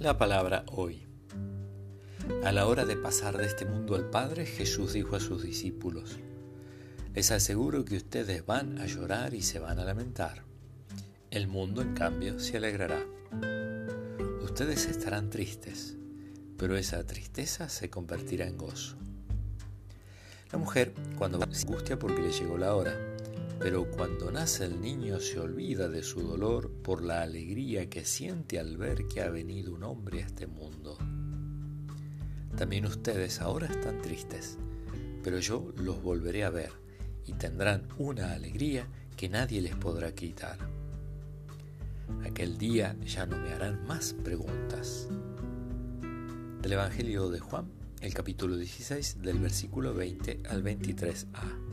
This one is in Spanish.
La palabra hoy. A la hora de pasar de este mundo al Padre, Jesús dijo a sus discípulos, Les aseguro que ustedes van a llorar y se van a lamentar. El mundo, en cambio, se alegrará. Ustedes estarán tristes, pero esa tristeza se convertirá en gozo. La mujer, cuando va, se angustia porque le llegó la hora, pero cuando nace el niño se olvida de su dolor por la alegría que siente al ver que ha venido un hombre a este mundo. También ustedes ahora están tristes, pero yo los volveré a ver y tendrán una alegría que nadie les podrá quitar. Aquel día ya no me harán más preguntas. Del Evangelio de Juan, el capítulo 16, del versículo 20 al 23a.